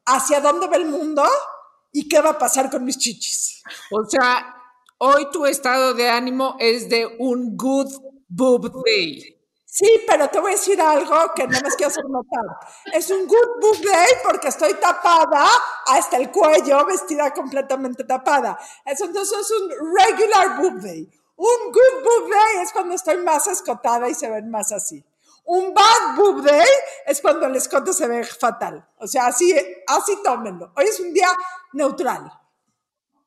hacia dónde va el mundo y qué va a pasar con mis chichis. O sea, hoy tu estado de ánimo es de un good boob day. Sí, pero te voy a decir algo que no me quiero hacer notar. Es un good boob day porque estoy tapada hasta el cuello, vestida completamente tapada. Entonces es un regular boob day. Un good boob day es cuando estoy más escotada y se ven más así. Un bad boob day es cuando el escote se ve fatal. O sea, así, así tómenlo. Hoy es un día neutral.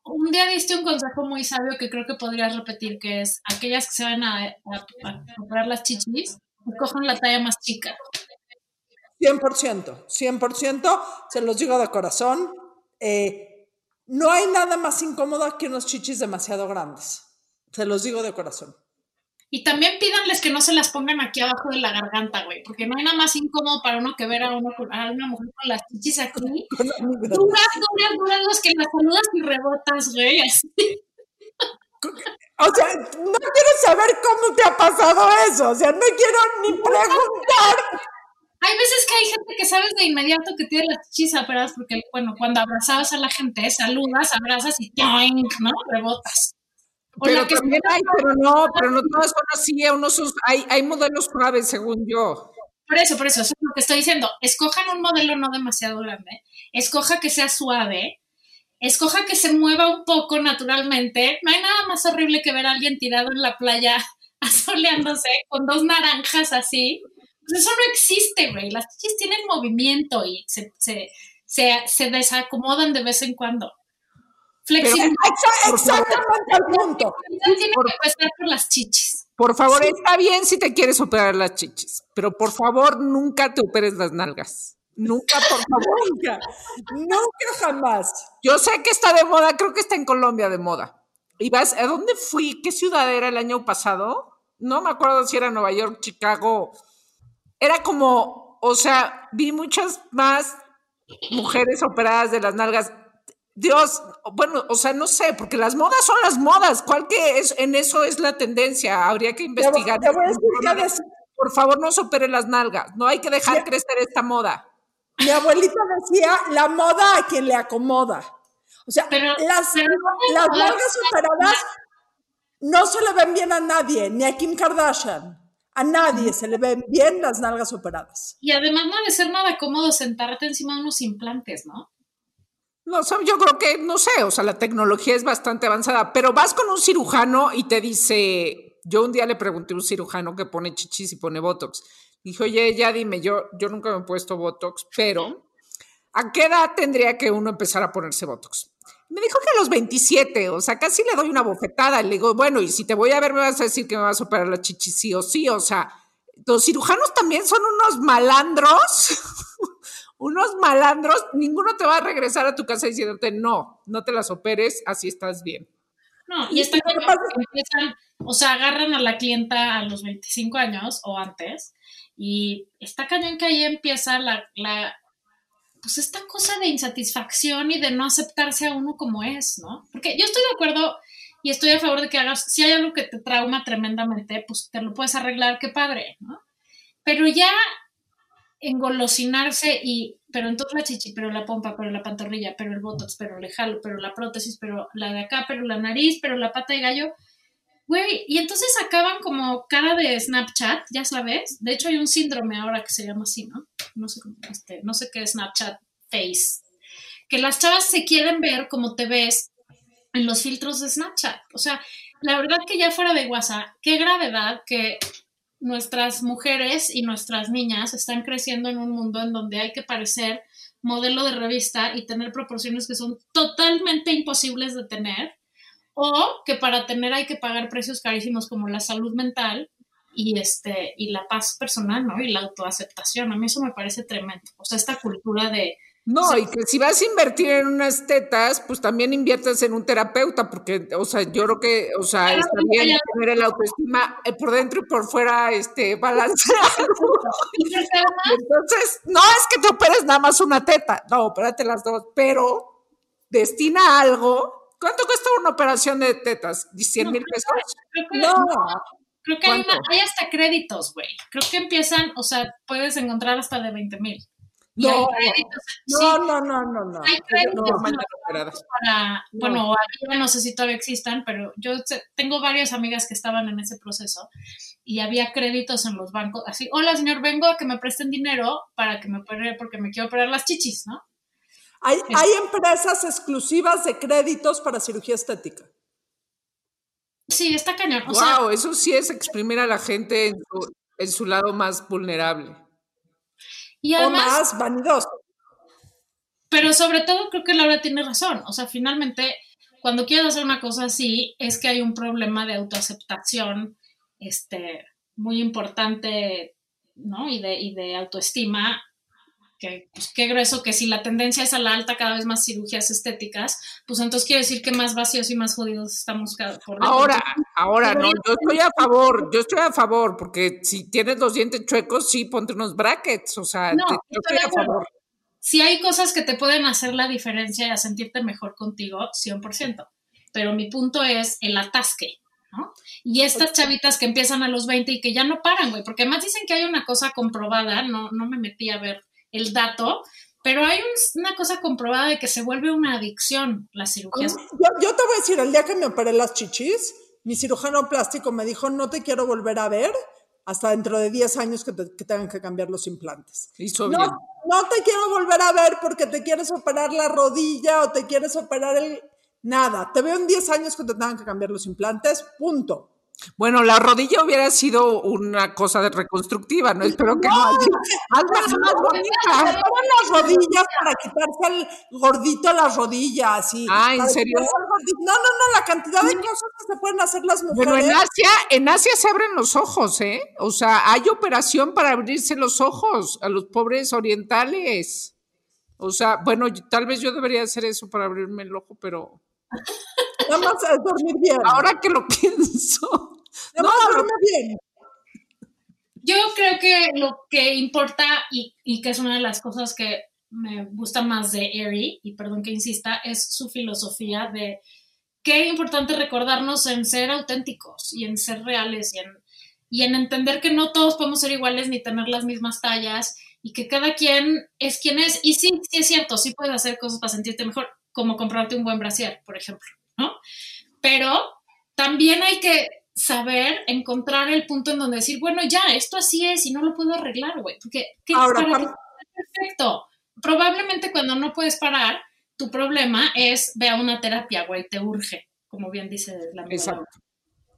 Un día diste un consejo muy sabio que creo que podrías repetir, que es aquellas que se van a, comprar las chichis, cojan la talla más chica. 100%, 100%, se los digo de corazón. eh, no hay nada más incómodo que unos chichis demasiado grandes. Se los digo de corazón. Y también pídanles que no se las pongan aquí abajo de la garganta, güey, porque no hay nada más incómodo para uno que ver a, uno, a una mujer con las chichis aquí. Duras, duras, duras, los que las saludas y rebotas, güey, así. O sea, no quiero saber cómo te ha pasado eso. O sea, no quiero ni preguntar. Hay veces que hay gente que sabes de inmediato que tiene las chichis porque, bueno, cuando abrazabas a la gente, saludas, abrazas y ¡toink! ¿no? Rebotas. Pero también hay, pero no, pero no todas son así, unos son- hay, hay modelos suaves, según yo. por eso, por eso, eso es lo que estoy diciendo. Escojan un modelo no demasiado grande, escoja que sea suave, escoja que se mueva un poco naturalmente. No hay nada más horrible que ver a alguien tirado en la playa asoleándose con dos naranjas así. Pues eso no existe, güey. Las chichis tienen movimiento y se, se, se, se desacomodan de vez en cuando. Flexibilidad Exa- exactamente al punto. tiene que empezar por las chichis. Por favor, está bien si te quieres operar las chichis, pero por favor nunca te operes las nalgas. Nunca, por favor. Nunca, nunca jamás. Yo sé que está de moda, creo que está en Colombia de moda. ¿Y vas, a dónde fui? ¿Qué ciudad era el año pasado? No me acuerdo si era Nueva York, Chicago. Era como, o sea, vi muchas más mujeres operadas de las nalgas. Dios, bueno, o sea, no sé, porque las modas son las modas. ¿Cuál que es? En eso es la tendencia. Habría que Te voy, investigar. te voy a decir Por favor, no se operen las nalgas. No hay que dejar crecer esta moda. mi abuelita decía, la moda a quien le acomoda. O sea, Pero- las, pero no me las nalgas operadas no se le ven bien a nadie, ni a Kim Kardashian. A nadie se le ven bien las nalgas operadas. Y además no debe ser nada cómodo sentarte encima de unos implantes, ¿no? No, yo creo que, no sé, o sea, la tecnología es bastante avanzada, pero vas con un cirujano y te dice, yo un día le pregunté a un cirujano que pone chichis y pone Botox. Dijo, oye, ya dime, yo, yo nunca me he puesto Botox, pero ¿a qué edad tendría que uno empezar a ponerse Botox? Me dijo que a los 27, o sea, casi le doy una bofetada. Le digo, bueno, y si te voy a ver, me vas a decir que me vas a operar la chichis sí o sí, o sea, los cirujanos también son unos malandros, unos malandros, ninguno te va a regresar a tu casa diciéndote, no, no te las operes, así estás bien. No, Y y está que empiezan, o sea, agarran a la clienta a los 25 años o antes, y está cañón que ahí empieza la, la, pues esta cosa de insatisfacción y de no aceptarse a uno como es, ¿no? Porque yo estoy de acuerdo y estoy a favor de que hagas, si hay algo que te trauma tremendamente, pues te lo puedes arreglar, qué padre, ¿no? Pero ya engolosinarse y, pero entonces la chichi, pero la pompa, pero la pantorrilla, pero el botox, pero el jalo, pero la prótesis, pero la de acá, pero la nariz, pero la pata de gallo. Güey, y entonces acaban como cara de Snapchat, ya sabes. De hecho, hay un síndrome ahora que se llama así, ¿no? No sé este, no sé qué es Snapchat Face. Que las chavas se quieren ver como te ves en los filtros de Snapchat. O sea, la verdad que ya fuera de WhatsApp, qué gravedad que nuestras mujeres y nuestras niñas están creciendo en un mundo en donde hay que parecer modelo de revista y tener proporciones que son totalmente imposibles de tener, o que para tener hay que pagar precios carísimos como la salud mental y este y la paz personal, ¿no? Y la autoaceptación. A mí eso me parece tremendo. O sea, esta cultura de No, y que si vas a invertir en unas tetas, pues también inviertas en un terapeuta, porque, o sea, yo creo que, o sea, Claro, está bien tener el autoestima eh, por dentro y por fuera, este, balanceado. Entonces, no es que te operes nada más una teta, no, opérate las dos, pero destina algo. ¿Cuánto cuesta una operación de tetas? ¿100 No, mil pesos? creo que, No, creo que hay, una- hay hasta créditos, güey. Creo que empiezan, o sea, puedes encontrar hasta de 20 mil. No, no, no, no, no, no. hay créditos para, bueno, había, no sé si todavía existan, pero yo tengo varias amigas que estaban en ese proceso y había créditos en los bancos, así, hola señor, vengo a que me presten dinero para que me opere porque me quiero operar las chichis, ¿no? Hay, hay empresas exclusivas de créditos para cirugía estética. Sí, está cañón. Wow, eso sí es exprimir a la gente en su, en su lado más vulnerable. Y O más vanidoso. pero sobre todo creo que Laura tiene razón. O sea, finalmente, cuando quieres hacer una cosa así, es que hay un problema de autoaceptación, este, muy importante, ¿no? Y de, y de autoestima, que, pues, qué grueso que si la tendencia es a la alta, cada vez más cirugías estéticas, pues entonces quiere decir que más vacíos y más jodidos estamos por. Ahora, ahora no, yo estoy a favor, yo estoy a favor, porque si tienes los dientes chuecos, sí, ponte unos brackets, o sea, No, te- yo estoy estoy a favor. si hay cosas que te pueden hacer la diferencia y a sentirte mejor contigo, 100%. Pero mi punto es el atasque, ¿no? Y estas chavitas que empiezan a los 20 y que ya no paran, güey, porque además dicen que hay una cosa comprobada, no, no me metí a ver el dato, pero hay un- una cosa comprobada de que se vuelve una adicción las cirugías. Yo, yo te voy a decir, el día que me operé las chichis, mi cirujano plástico me dijo, no te quiero volver a ver hasta dentro de 10 años que, te- que tengan que cambiar los implantes. Hizo No, bien. no te quiero volver a ver porque te quieres operar la rodilla o te quieres operar el... Nada, te veo en 10 años que te tengan que cambiar los implantes, punto. Bueno, la rodilla hubiera sido una cosa de reconstructiva, ¿no? Espero que no. Hazla hazla más Se bonita. las rodillas para quitarse el gordito a las rodillas. Y Ah, ¿en serio? No, no, no, la cantidad de cosas que se pueden hacer las mujeres. Bueno, en Asia, en Asia se abren los ojos, ¿eh? O sea, hay operación para abrirse los ojos a los pobres orientales. O sea, bueno, tal vez yo debería hacer eso para abrirme el ojo, pero Nada más es dormir bien. ahora que lo pienso. Nada más duerme bien. Yo creo que lo que importa y, y que es una de las cosas que me gusta más de Eri, y perdón que insista, es su filosofía de qué importante recordarnos en ser auténticos y en ser reales y en, y en entender que no todos podemos ser iguales ni tener las mismas tallas y que cada quien es quien es. Y sí, sí es cierto, sí puedes hacer cosas para sentirte mejor, como comprarte un buen brasier, por ejemplo, ¿no? Pero también hay que saber encontrar el punto en donde decir, bueno, ya, esto así es y no lo puedo arreglar, güey, porque ¿qué, Ahora, para está perfecto. Probablemente cuando no puedes parar, tu problema es ve a una terapia, güey, te urge, como bien dice la Exacto.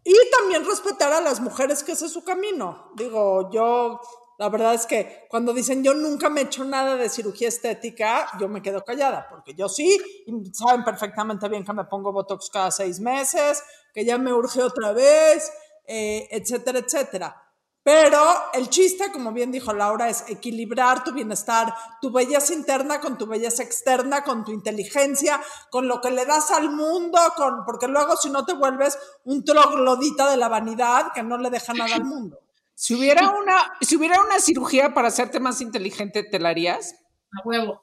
Y también respetar a las mujeres que ese es su camino. Digo, yo, la verdad es que cuando dicen yo nunca me he hecho nada de cirugía estética, yo me quedo callada, porque yo sí, y saben perfectamente bien que me pongo Botox cada seis meses, que ya me urge otra vez, eh, etcétera, etcétera. Pero el chiste, como bien dijo Laura, es equilibrar tu bienestar, tu belleza interna con tu belleza externa, con tu inteligencia, con lo que le das al mundo, con, porque luego si no te vuelves un troglodita de la vanidad que no le deja nada al mundo. Si hubiera una, si hubiera una cirugía para hacerte más inteligente, ¿te la harías? A huevo.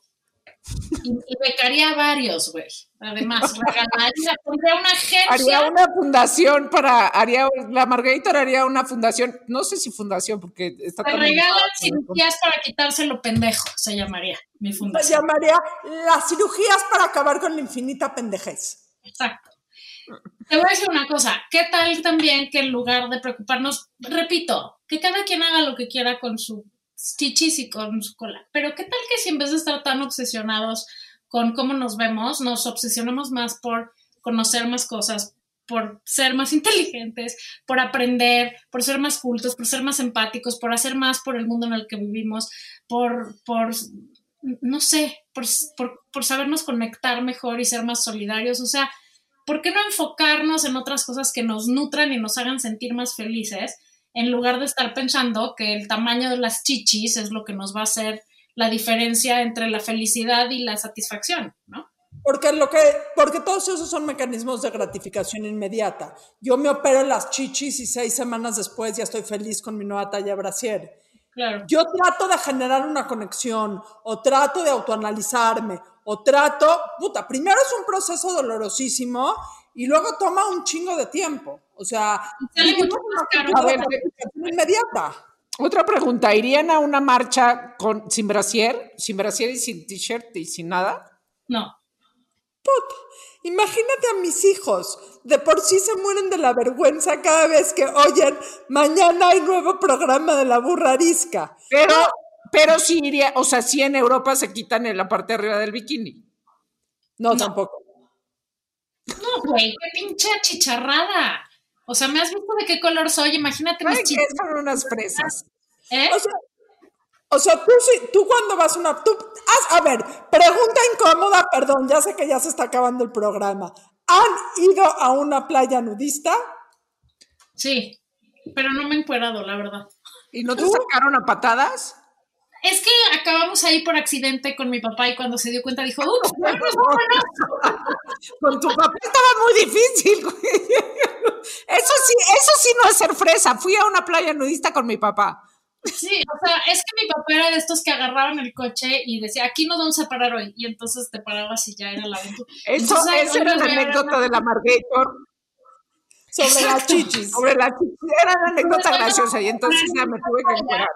Y, y becaría a varios, güey. Además, regalaría, pondría una agencia. Haría una fundación para, haría, la Margarita haría una fundación, no sé si fundación, porque está Te regalan cirugías para quitárselo pendejo, se llamaría mi Se fundación. llamaría las cirugías para acabar con la infinita pendejez. Exacto. Te voy a decir una cosa, ¿qué tal también que en lugar de preocuparnos, repito, que cada quien haga lo que quiera con su chichis y con su cola, pero qué tal que si en vez de estar tan obsesionados con cómo nos vemos, nos obsesionamos más por conocer más cosas, por ser más inteligentes, por aprender, por ser más cultos, por ser más empáticos, por hacer más por el mundo en el que vivimos, por, por no sé, por, por, por sabernos conectar mejor y ser más solidarios. O sea, ¿por qué no enfocarnos en otras cosas que nos nutran y nos hagan sentir más felices en lugar de estar pensando que el tamaño de las chichis es lo que nos va a hacer la diferencia entre la felicidad y la satisfacción, ¿no? Porque, lo que, porque todos esos son mecanismos de gratificación inmediata. Yo me opero las chichis y seis semanas después ya estoy feliz con mi nueva talla brasier. Claro. Yo trato de generar una conexión o trato de autoanalizarme o trato, puta, primero es un proceso dolorosísimo y luego toma un chingo de tiempo. O sea, Y mucho más caro. ver, inmediata. Otra pregunta, ¿irían a una marcha con, sin brasier, sin brasier y sin t-shirt y sin nada? No. Puta, imagínate a mis hijos. De por sí se mueren de la vergüenza cada vez que oyen, mañana hay nuevo programa de la burra arisca. Pero, pero sí iría, o sea, sí en Europa se quitan en la parte de arriba del bikini. No, tampoco. No, güey, qué pinche achicharrada. O sea, ¿me has visto de qué color soy? Imagínate mis Ay, que chichis. son unas fresas. ¿eh? O sea, o sea, tú, sí- tú cuando vas a una... Tú, haz- a ver, pregunta incómoda, perdón, ya sé que ya se está acabando el programa. ¿Han ido a una playa nudista? Sí, pero no me he encuerado, la verdad. ¿Y no te sacaron a patadas? Es que acabamos ahí por accidente con mi papá y cuando se dio cuenta dijo, ups, vámonos, vámonos". Con tu papá estaba muy difícil, güey. Eso sí, eso sí no es ser fresa. Fui a una playa nudista con mi papá. Sí, o sea, es que mi papá era de estos que agarraban el coche y decía, aquí nos vamos a parar hoy. Y entonces te parabas y ya era la aventura. Eso, Entonces, esa era la anécdota de la Margator Sobre las chichis. sobre la Era una anécdota Pues, graciosa y entonces ya me tuve que enterar.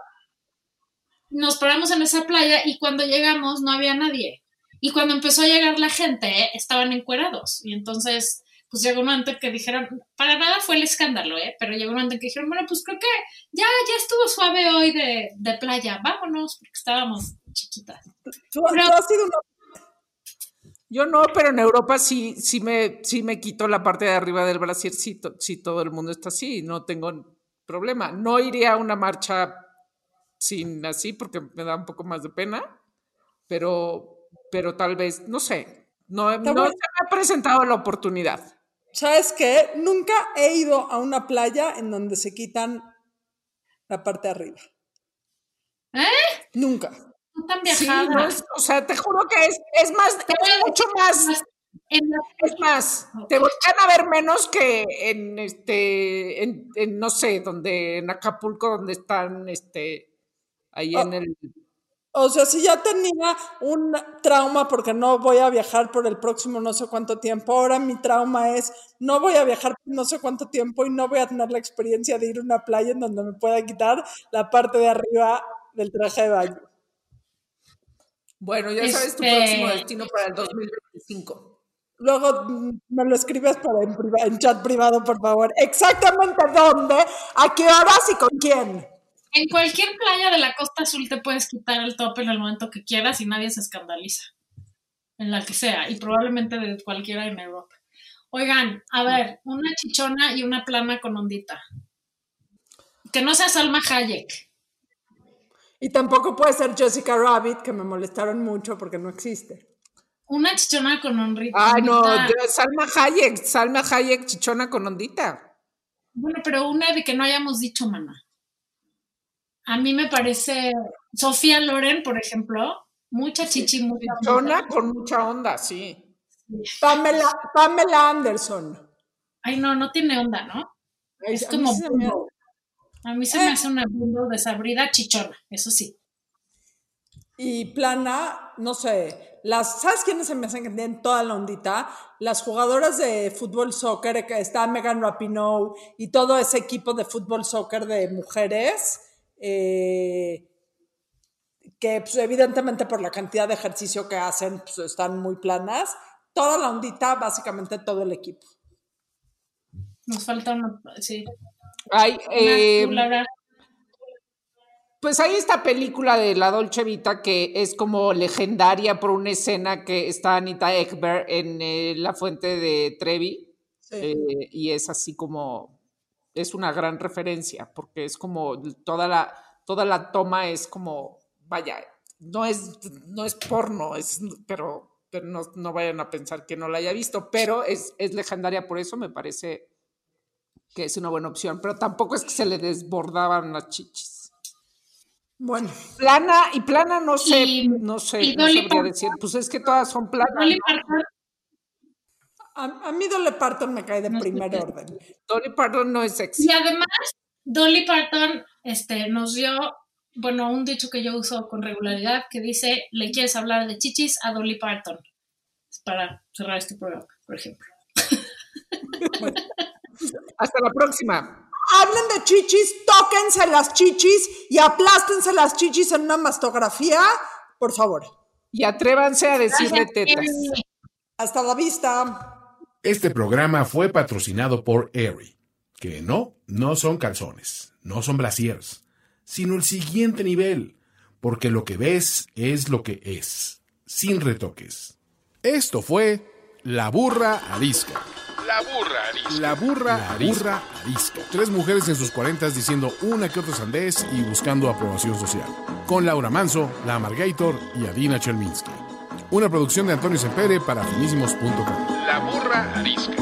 Nos paramos en esa playa y cuando llegamos no había nadie. Y cuando empezó a llegar la gente, estaban encuerados. Y entonces pues llegó un momento que dijeron, para nada fue el escándalo, ¿eh? Pero llegó un momento que dijeron, bueno, pues creo que ya, ya estuvo suave hoy de, de playa, vámonos, porque estábamos chiquitas. ¿Tú, tú has sido una Yo no, pero en Europa sí, sí me, sí me quito la parte de arriba del brasier si, to- si todo el mundo está así, no tengo problema. No iría a una marcha sin así porque me da un poco más de pena, pero, pero tal vez, no sé, no, no bueno. se me ha presentado la oportunidad. ¿Sabes qué? Nunca he ido a una playa en donde se quitan la parte de arriba. ¿Eh? Nunca. Tan Sí, viajada. no es- o sea, te juro que es, es más, es mucho más, es más, te voltean a ver menos que en este, en, en, no sé, donde, en Acapulco, donde están, este, ahí Oh. en el, O sea, si ya tenía un trauma porque no voy a viajar por el próximo no sé cuánto tiempo, ahora mi trauma es no voy a viajar por no sé cuánto tiempo y no voy a tener la experiencia de ir a una playa en donde me pueda quitar la parte de arriba del traje de baño. bueno, ya sabes tu Este- próximo destino para el 2025. Luego mm, me lo escribes para en, priva- en chat privado, por favor. Exactamente dónde, a qué horas y con quién. En cualquier playa de la Costa Azul te puedes quitar el top en el momento que quieras y nadie se escandaliza. En la que sea, y probablemente de cualquiera en Europa. Oigan, a ver, una chichona y una plana con ondita. Que no sea Salma Hayek. Y tampoco puede ser Jessica Rabbit, que me molestaron mucho porque no existe. Una chichona con ondita. Ay, no, Salma Hayek, Salma Hayek, chichona con ondita. Bueno, pero una de que no hayamos dicho, mana. A mí me parece. Sofía Loren, por ejemplo, mucha chichi, mucha Chichona ondita. con mucha onda, sí. Pamela, Pamela Anderson. Ay, no, no tiene onda, ¿no? Es como. A mí se me hace una bumble desabrida chichona, eso sí. Y plana, no sé, las, ¿sabes quiénes se me hacen que tienen toda la ondita? Las jugadoras de fútbol soccer, que está Megan Rapinoe y todo ese equipo de fútbol soccer de mujeres, eh, que pues, evidentemente por la cantidad de ejercicio que hacen, pues están muy planas. Toda la ondita, básicamente todo el equipo. Nos falta una. Sí. Ay, Una, eh. Pues hay esta película de la Dolce Vita que es como legendaria por una escena que está Anita Ekberg en eh, la fuente de Trevi Sí. eh, y es así como es una gran referencia porque es como toda la toda la toma es como vaya no es no es porno es pero pero no, no vayan a pensar que no la haya visto pero es, es legendaria por eso me parece que es una buena opción pero tampoco es que se le desbordaban las chichis Bueno, Plana y plana no sé, Y- no sé, no sabría decir. Pues es que todas son planas. Dolly ¿no? Parton, a, a mí Dolly Parton me cae de No primer orden. Dolly Parton no es sexy. Y además, Dolly Parton este, nos dio, bueno, un dicho que yo uso con regularidad que dice: ¿Le quieres hablar de chichis a Dolly Parton? Es para cerrar este programa, por ejemplo. Hasta la próxima. Hablen de chichis, tóquense las chichis y aplástense las chichis en una mastografía, por favor. Y atrévanse a decirle tetas. Hasta la vista. Este programa fue patrocinado por Aerie, que no, no son calzones, no son brasiers, sino el siguiente nivel, porque lo que ves es lo que es, sin retoques. Esto fue La Burra Arisca. La burra arisca. La burra arisca. arisca. Tres mujeres en sus cuarentas diciendo una que otra sandez y buscando aprobación social. Con Laura Manso, La Amargator y Adina Chelminsky. Una producción de Antonio Sempere para finísimos.com. La burra arisca.